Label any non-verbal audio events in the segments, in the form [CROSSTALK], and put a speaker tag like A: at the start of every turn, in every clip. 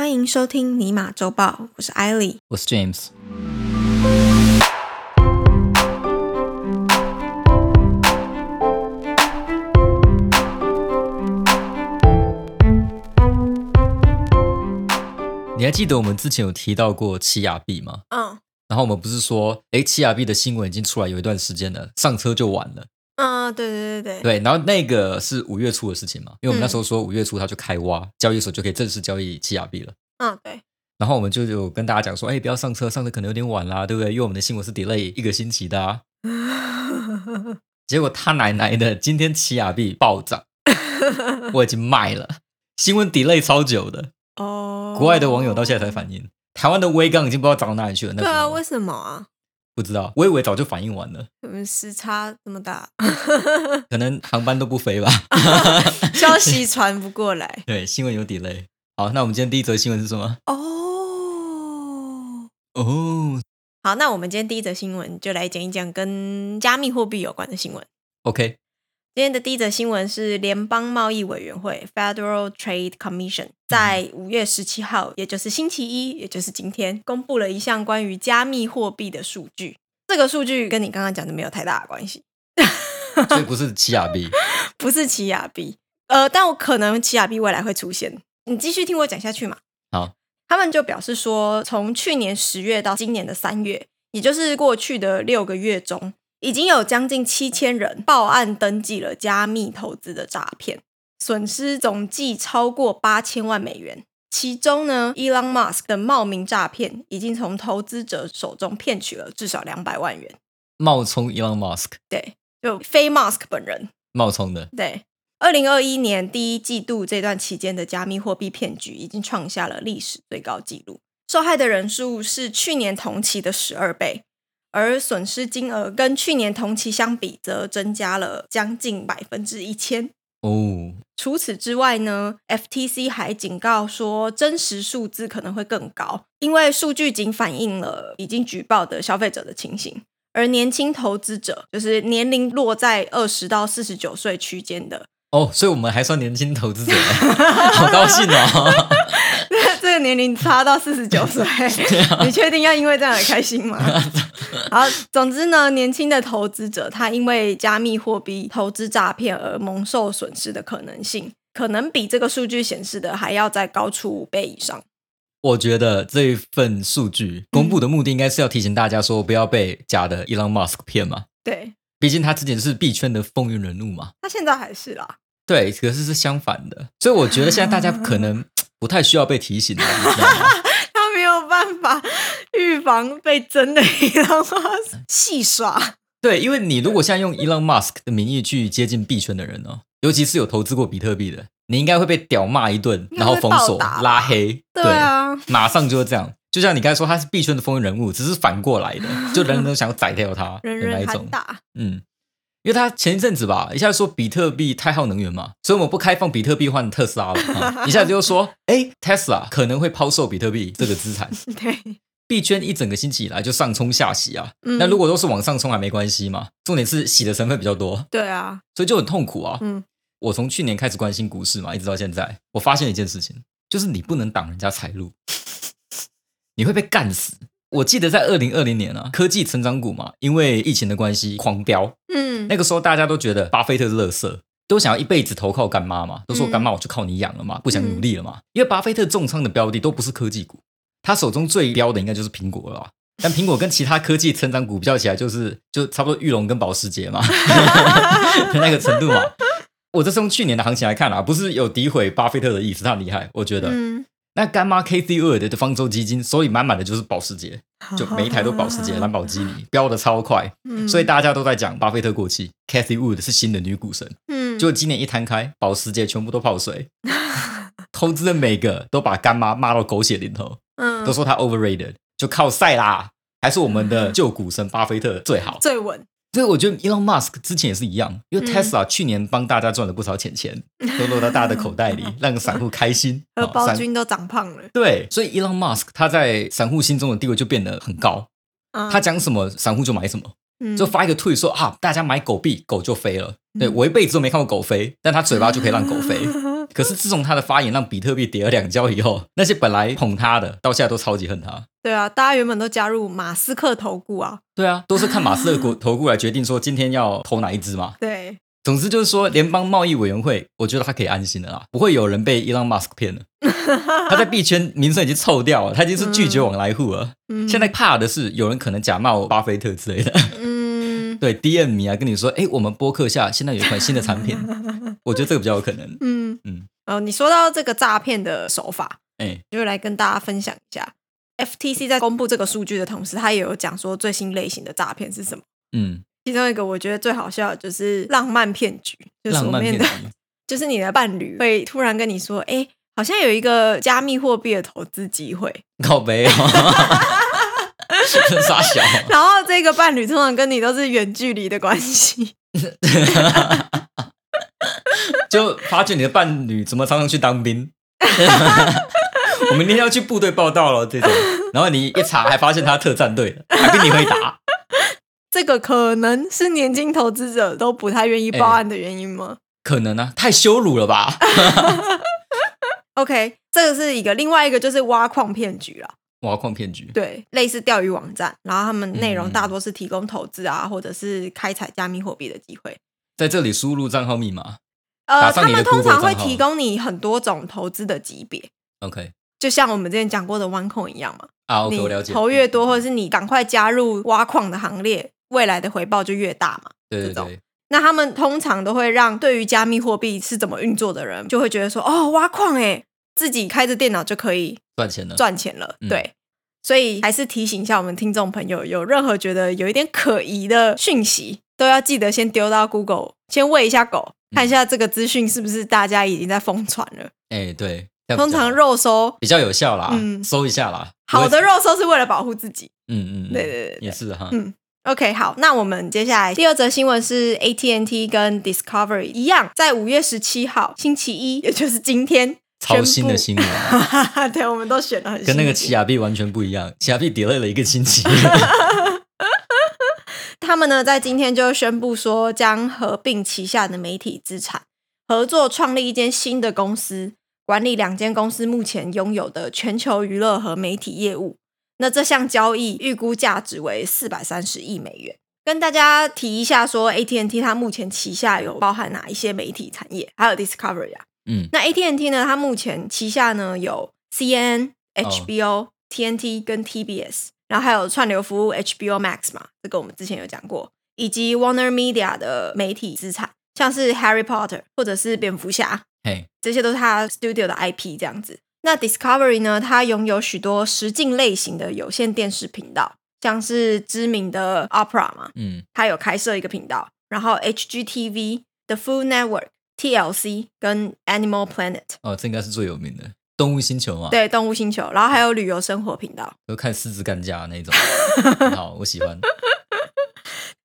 A: 欢迎收听尼玛周报，我是艾莉。
B: 我是 James。你还记得我们之前有提到过奇亚币吗？
A: 嗯
B: 然后我们不是说，诶，奇亚币的新闻已经出来有一段时间了，上车就晚了。
A: 嗯，对对对对，
B: 对，然后那个是五月初的事情嘛，因为我们那
A: 嗯
B: 时候说五月初它就开挖，交易所就可以正式交易奇亚币了。
A: 嗯对，
B: 然后我们就有跟大家讲说，哎，不要上车，上车可能有点晚啦，对不对？因为我们的新闻是 delay 一个星期的啊。[LAUGHS] 结果他奶奶的，今天奇亚币暴涨，[LAUGHS] 我已经卖了。新闻 delay 超久的，
A: 哦，
B: 国外的网友到现在才反应，台湾的微刚已经不知道涨到哪里去了。那
A: 对啊，为什么啊？
B: 不知道，我以为早就反应完了，
A: 我们时差这么大，[LAUGHS]
B: 可能航班都不飞吧。[LAUGHS]
A: 消息传不过来。[LAUGHS]
B: 对，新闻有 delay。好，那我们今天第一则新闻是什么？
A: 哦，
B: 哦
A: 好，那我们今天第一则新闻就来讲一讲跟加密货币有关的新闻。
B: ，OK，
A: 今天的第一则新闻是联邦贸易委员会 （Federal Trade Commission） 在五月十七号，也就是星期一，也就是今天，公布了一项关于加密货币的数据。这个数据跟你刚刚讲的没有太大的关系，
B: 所以不是奇亚币。[LAUGHS]
A: 不是奇亚币。呃，但我可能奇亚币未来会出现。你继续听我讲下去嘛。
B: 好，
A: 他们就表示说，从去年十月到今年的三月，也就是过去的六个月中，已经有将近七千人报案登记了加密投资的诈骗，损失总计超过八千万美元。其中呢，Elon Musk 的冒名诈骗已经从投资者手中骗取了至少两百万元。
B: 冒充 Elon Musk，
A: 对，就非 Musk 本人。
B: 冒充的。
A: 对，二零二一年第一季度这段期间的加密货币骗局已经创下了历史最高纪录，受害的人数是去年同期的十二倍，而损失金额跟去年同期相比，则增加了将近百分之一千。
B: 哦，
A: 除此之外呢，FTC 还警告说，真实数字可能会更高，因为数据仅反映了已经举报的消费者的情形，而年轻投资者就是年龄落在二十到四十九岁区间的，
B: 哦，所以我们还算年轻投资者，[LAUGHS] 好高兴哦！[LAUGHS] [LAUGHS]
A: 这个年龄差到四十九 [LAUGHS] 岁，你确定要因为这样而开心吗？[LAUGHS] 好，总之呢，年轻的投资者他因为加密货币投资诈骗而蒙受损失的可能性，可能比这个数据显示的还要再高出五倍以上。
B: 我觉得这一份数据公布的目的应该是要提醒大家说，不要被假的 Elon Musk 骗嘛。
A: 对
B: 毕竟他之前是币圈的风云人物嘛。
A: 他现在还是啦，
B: 对，可是是相反的，所以我觉得现在大家可能不太需要被提醒了，你知道吗？[LAUGHS]
A: 他没有办法预防被真的 Elon Musk 戏耍。
B: 对，因为你如果现在用 Elon Musk 的名义去接近币圈的人哦，尤其是有投资过比特币的，你应该会被屌骂一顿，然后封锁、拉黑。
A: 对啊，
B: 马上就会这样。就像你刚才说，他是币圈的风云人物，只是反过来的，就人人都想要宰掉他
A: 人人
B: 那一种。
A: 喊打。
B: 嗯，因为他前一阵子吧，一下说比特币太耗能源嘛，所以我们不开放比特币换特斯拉了。[LAUGHS] 啊一下子又说，哎，Tesla 可能会抛售比特币这个资产。[LAUGHS]
A: 对，
B: 币圈一整个星期以来就上冲下洗啊。
A: 嗯
B: 那如果都是往上冲还没关系嘛，重点是洗的成分比较多，
A: 对啊，
B: 所以就很痛苦啊。
A: 嗯，
B: 我从去年开始关心股市嘛，一直到现在，我发现一件事情，就是你不能挡人家财路，你会被干死。我记得在二零二零年啊，科技成长股嘛，因为疫情的关系狂飙，
A: 嗯，
B: 那个时候大家都觉得巴菲特是垃圾，都想要一辈子投靠干妈嘛，都说
A: 嗯
B: 干妈我就靠你养了嘛，不想努力了嘛。因为巴菲特重仓的标的都不是科技股，他手中最标的应该就是苹果了吧。但苹果跟其他科技成长股比较起来，就是就差不多玉龙跟保时捷嘛 [LAUGHS] 那个程度嘛。我这是用去年的行情来看啊，不是有诋毁巴菲特的意思，他很厉害，我觉得。
A: 嗯，
B: 那干妈 KC 二的方舟基金所以满满的就是保时捷，就每一台都保时捷、兰博基尼，飙的超快，
A: 嗯
B: 所以大家都在讲巴菲特过气，Cathy Wood 是新的女股神。
A: 嗯，
B: 就今年一摊开，保时捷全部都泡水，[LAUGHS] 投资的每个都把干妈骂到狗血淋头，
A: 嗯
B: 都说她 overrated，就靠赛啦，还是我们的旧股神巴菲特最好。
A: 最稳。
B: 所以我觉得 Elon Musk 之前也是一样，因为
A: 嗯
B: Tesla 去年帮大家赚了不少钱钱，[LAUGHS] 都落到大家的口袋里，[LAUGHS] 让散户开心。[LAUGHS]
A: 荷
B: 哦散
A: 包君都长胖了。
B: 对，所以 Elon Musk 他在散户心中的地位就变得很高，
A: 嗯
B: 他讲什么散户就买什么。
A: 嗯
B: 就发一个推说啊，大家买狗币，狗就飞了。对我一辈子都没看过狗飞，但他嘴巴就可以让狗飞。可是自从他的发言让比特币跌了两跤以后，那些本来捧他的，到现在都超级恨他。
A: 对啊，大家原本都加入马斯克投顾啊。
B: 对啊，都是看马斯克投顾来决定说今天要投哪一支嘛。[LAUGHS]
A: 对，
B: 总之就是说，联邦贸易委员会，我觉得他可以安心的啦，不会有人被伊朗马斯克骗了。他在币圈名声已经臭掉了，他已经是拒绝往来户了。
A: 嗯
B: 现在怕的是有人可能假冒巴菲特之类的。
A: 嗯 [LAUGHS]
B: 对，DM 你啊，跟你说，哎，我们播客下现在有一款新的产品，[LAUGHS] 我觉得这个比较有可能。
A: 嗯
B: 嗯
A: 嗯。哦，你说到这个诈骗的手法，
B: 哎，
A: 就来跟大家分享一下。FTC 在公布这个数据的同时，他也有讲说最新类型的诈骗是什么。
B: 嗯，
A: 其中一个我觉得最好笑的就是浪漫骗局，就是
B: 浪
A: 所面的，[LAUGHS] 就是你的伴侣会突然跟你说，哎、好像有一个加密货币的投资机会，
B: 靠背哦，傻小，[LAUGHS]
A: 然后这个伴侣通常跟你都是远距离的关系，[LAUGHS] [LAUGHS]
B: 就发觉你的伴侣怎么常常去当兵。[LAUGHS] 我明天要去部队报道了，这种，然后你一查还发现他特战队的，还跟你会打，[LAUGHS]
A: 这个可能是年轻投资者都不太愿意报案的原因吗、
B: 可能啊，太羞辱了吧
A: ？o k 这个是一个，另外一个就是挖矿骗局了。
B: 挖矿骗局，
A: 对，类似钓鱼网站，然后他们内容
B: 嗯
A: 大多是提供投资啊，或者是开采加密货币的机会。
B: 在这里输入账号密码
A: 呃，他们通常会提供你很多种投资的级别
B: ，，OK
A: 就像我们之前讲过的 OneCoin 一样嘛。
B: 啊，OK，
A: 你
B: 我了解。
A: 投越多，或者是你赶快加入挖矿的行列，未来的回报就越大嘛。
B: 对对对，
A: 那他们通常都会让对于加密货币是怎么运作的人，就会觉得说，哦，挖矿哎，自己开着电脑就可以
B: 赚钱了，
A: 赚钱了。
B: 嗯
A: 对，所以还是提醒一下我们听众朋友，有任何觉得有一点可疑的讯息，都要记得先丢到 Google，先喂一下狗，
B: 嗯
A: 看一下这个资讯是不是大家已经在疯传了。
B: 哎，对，
A: 通常肉搜
B: 比较有效啦，
A: 嗯
B: 搜一下啦。
A: 好的，肉搜是为了保护自己。
B: 嗯嗯，嗯
A: 对对对对
B: 也是哈，
A: 嗯 OK，好，那我们接下来第二则新闻是 AT&T 跟 Discovery 一样，在五月十七号星期一，[LAUGHS] 也就是今天，
B: 超新的新闻啊，[LAUGHS]
A: 对，我们都选了很
B: 跟那个奇亚币完全不一样，奇亚币 delay 了一个星期。[LAUGHS]
A: 他们呢在今天就宣布说，将合并旗下的媒体资产，合作创立一间新的公司，管理两间公司目前拥有的全球娱乐和媒体业务。那这项交易预估价值为四百三十亿美元。跟大家提一下说，AT&T 它目前旗下有包含哪一些媒体产业，还有 Discovery 啊。
B: 嗯，
A: 那 AT&T 呢，它目前旗下呢有 CNN、
B: 哦
A: HBO、TNT 跟 TBS，然后还有串流服务 HBO Max 嘛，这个我们之前有讲过，以及 Warner Media 的媒体资产，像是 Harry Potter 或者是蝙蝠侠，
B: 嘿，
A: 这些都是它 Studio 的 IP 这样子。那 Discovery 呢，它拥有许多实境类型的有线电视频道，像是知名的 Opera 嘛，
B: 嗯，
A: 它有开设一个频道，然后 HGTV、The Food Network、TLC 跟 Animal Planet，
B: 哦，这应该是最有名的动物星球嘛，
A: 对，动物星球，然后还有旅游生活频道。
B: 都看狮子干架那种，[LAUGHS] 好，我喜欢。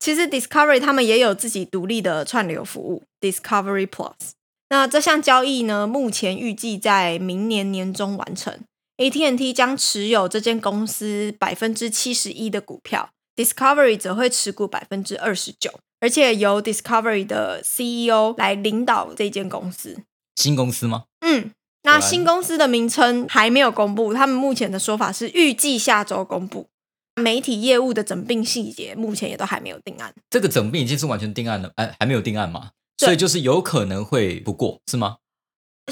A: 其实 Discovery 他们也有自己独立的串流服务 Discovery Plus。那这项交易呢，目前预计在明年年中完成。AT&T 将持有这间公司百分之七十一的股票，Discovery 则会持股百分之二十九，而且由 Discovery 的 CEO 来领导这间公司。
B: 新公司吗？
A: 嗯，那新公司的名称还没有公布，他们目前的说法是预计下周公布。媒体业务的整并细节目前也都还没有定案。
B: 这个整并已经是完全定案了，哎，还没有定案嘛，所以就是有可能会不过，是吗？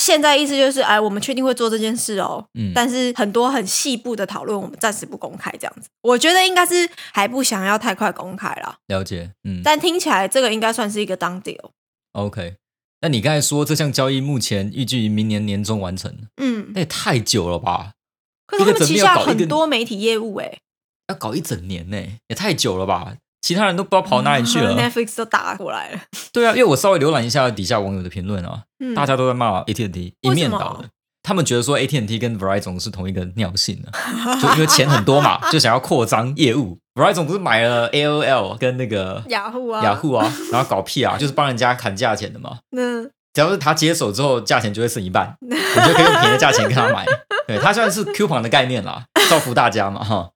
A: 现在意思就是，哎，我们确定会做这件事哦，
B: 嗯，
A: 但是很多很细部的讨论，我们暂时不公开，这样子。我觉得应该是还不想要太快公开啦，
B: 了解，嗯
A: 但听起来这个应该算是一个当 deal。
B: ，OK。那你刚才说这项交易目前预计于明年年中完成，
A: 嗯，
B: 那也太久了吧？
A: 可是他们旗下很多媒体业务，哎，
B: 要搞一整年呢，也太久了吧？其他人都不知道跑哪里去了。
A: Netflix 都打过来了，
B: 对啊，因为我稍微浏览一下底下网友的评论啊，
A: 嗯
B: 大家都在骂 AT&T 一面倒的。他们觉得说 AT&T 跟 Verizon 是同一个尿性的、就因为钱很多嘛，[LAUGHS] 就想要扩张业务。Verizon 不是买了 AOL 跟那个
A: 雅虎啊，
B: 雅虎啊，然后搞屁啊，[LAUGHS] 就是帮人家砍价钱的嘛。
A: 嗯
B: 只要是他接手之后，价钱就会剩一半，你就可以用便宜的价钱跟他买。[LAUGHS] 对，它算是 coupon 的概念啦，造福大家嘛哈。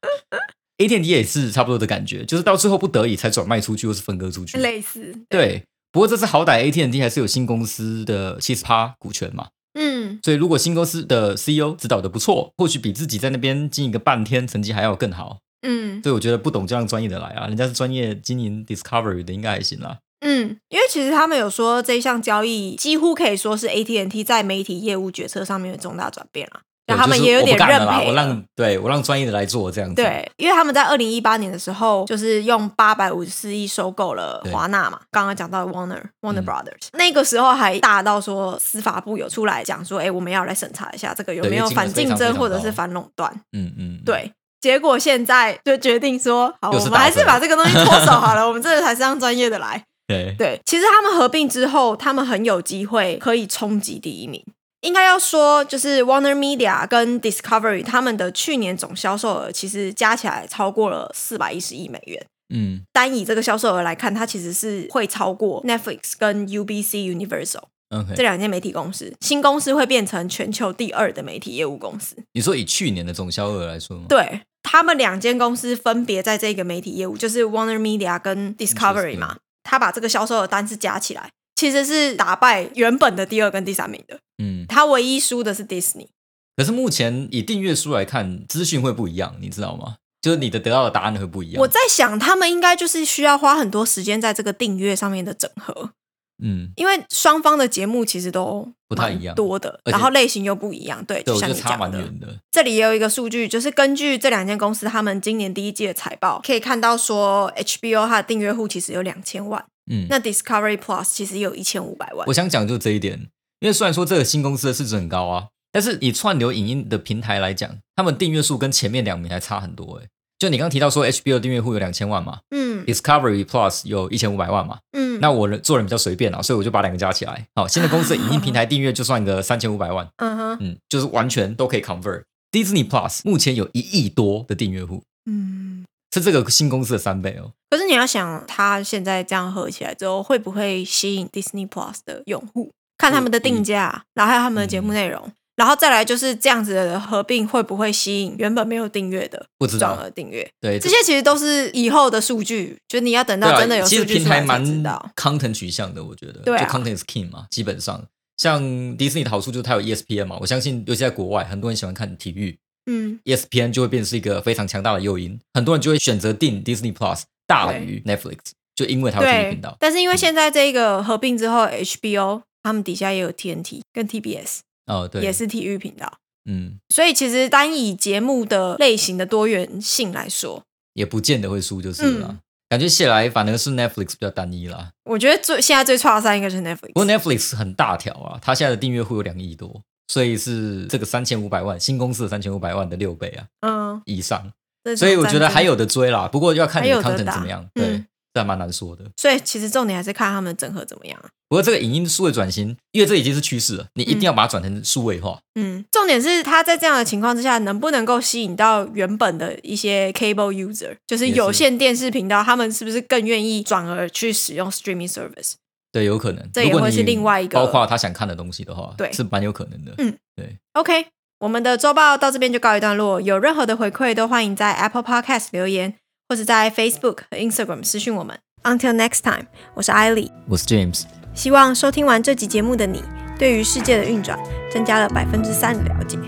B: AT&T 也是差不多的感觉，就是到最后不得已才转卖出去或是分割出去。
A: 类似，
B: 对，不过这次好歹 AT&T 还是有新公司的七十趴股权嘛，
A: 嗯
B: 所以如果新公司的 CEO 指导的不错，或许比自己在那边经营个半天成绩还要更好。
A: 嗯。
B: 所以我觉得不懂就让专业的来啊，人家是专业经营 Discovery 的，应该还行啦。
A: 嗯，因为其实他们有说这一项交易几乎可以说是 AT&T 在媒体业务决策上面的重大转变了，
B: 对
A: 然后他们也有点认赔了。
B: 我让对我让专业的来做这样子。，
A: 对，因为他们在二零一八年的时候，就是用八百五十四亿收购了
B: 对。
A: 华纳嘛，刚刚讲到 Warner Warner
B: 嗯。
A: Brothers，、那个时候还大到说司法部有出来讲说，哎，我们要来审查一下这个有
B: 对
A: 没有反竞争或者是反垄断。
B: 嗯嗯，
A: 对，结果现在就决定说，好，我们还是把这个东西脱手好了，[LAUGHS] 我们这个才是让专业的来。
B: 对
A: 对，其实他们合并之后，他们很有机会可以冲击第一名。应该要说，就是 Warner Media 跟 Discovery 他们的去年总销售额其实加起来超过了四百一十亿美元。
B: 嗯
A: 单以这个销售额来看，它其实是会超过 Netflix 跟 UBC Universal 这。两间媒体公司。新公司会变成全球第二的媒体业务公司。
B: 你说以去年的总销额来说吗？
A: 对他们两间公司分别在这个媒体业务，就是 Warner Media 跟 Discovery 嘛，他把这个销售的单是加起来，其实是打败原本的第二跟第三名的。
B: 嗯，
A: 他唯一输的是 Disney。
B: 可是目前以订阅数来看，资讯会不一样，你知道吗？就是你的得到的答案会不一样。
A: 我在想，他们应该就是需要花很多时间在这个订阅上面的整合，
B: 嗯，
A: 因为双方的节目其实都
B: 不太一样
A: 多的，然后类型又不一样。对，
B: 对，差
A: 你讲的，
B: 蛮远的。
A: 这里也有一个数据，就是根据这两间公司他们今年第一季的财报，可以看到说 HBO 它的订阅户其实有两千万，
B: 嗯，
A: 那 Discovery Plus 其实有一千五百万
B: 我。想讲就这一点，因为虽然说这个新公司的市值很高啊，但是以串流影音的平台来讲，他们订阅数跟前面两名还差很多诶。就你刚提到说 HBO 订阅户有两千万嘛
A: 嗯
B: ，Discovery Plus 有一千五百万嘛，
A: 嗯，
B: 那我人做人比较随便啊，所以我就把两个加起来。好，新的公司的影音平台订阅就算个 [LAUGHS] 三千五百万，
A: 嗯哼
B: 嗯，就是完全都可以 convert。Disney Plus 目前有一亿多的订阅户，
A: 嗯。
B: 是这个新公司的三倍哦。
A: 可是你要想，它现在这样合起来之后，会不会吸引 Disney Plus 的用户？看他们的定价，然后还有他们的节目内容，然后再来就是这样子的合并，会不会吸引原本没有订阅的
B: 不知道，
A: 转而订阅？
B: 对，
A: 这些其实都是以后的数据，就你要等到真的有
B: 其实
A: 数据出来才
B: 平台蛮
A: 知道。
B: content 取向的，我觉得，
A: 对啊
B: 就 content is king 嘛，基本上像迪士尼的好处就是它有 E ESPN 嘛，我相信尤其在国外，很多人喜欢看体育
A: 嗯
B: ，，ESPN 就会变成是一个非常强大的诱因，很多人就会选择订 Disney Plus 大于 Netflix，就因为它有体育
A: 对
B: 频道。。
A: 但是因为现在这个合并之后，HBO 他们底下也有 TNT 跟 TBS，
B: 哦，对，
A: 也，是体育频道，
B: 嗯，
A: 所以其实单以节目的类型的多元性来说，
B: 也不见得会输就是了感觉起来反而是 Netflix 比较单一啦。
A: 我觉得最现在最差的赛应该是 Netflix。
B: 不过 Netflix 很大条啊，它现在的订阅户有两亿多，所以是这个三千五百万新公司的三千五百万的六倍啊
A: 嗯，
B: 以上。所以我觉得还有的追啦，不过要看你的
A: 还有得
B: content 怎么样，
A: 嗯
B: 对，这还蛮难说的。
A: 所以其实重点还是看他们整合怎么样。
B: 不过这个影音数位转型，因为这已经是趋势了，你一定要把它转成数位化。
A: 嗯，重点是他在这样的情况之下，能不能够吸引到原本的一些 cable user，就是有线电视频道，他们是不是更愿意转而去使用 streaming service？
B: 对，有可能。
A: 这也会是另外一个
B: 包括他想看的东西的话，
A: 对
B: 是蛮有可能的。
A: 嗯
B: 对
A: ，OK，我们的周报到这边就告一段落。有任何的回馈都欢迎在 Apple Podcast 留言，或者在 Facebook 和 Instagram 私讯我们。Until next time，我是艾莉。
B: 我是 James，
A: 希望收听完这集节目的你，对于世界的运转增加了百分之三的了解。